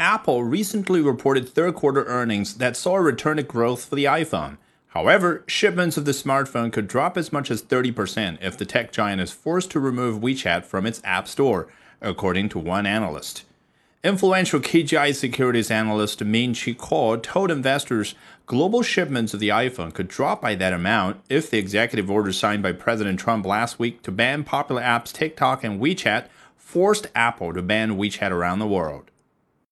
Apple recently reported third quarter earnings that saw a return to growth for the iPhone. However, shipments of the smartphone could drop as much as 30% if the tech giant is forced to remove WeChat from its App Store, according to one analyst. Influential KGI securities analyst Ming-Chi Kuo told investors global shipments of the iPhone could drop by that amount if the executive order signed by President Trump last week to ban popular apps TikTok and WeChat forced Apple to ban WeChat around the world.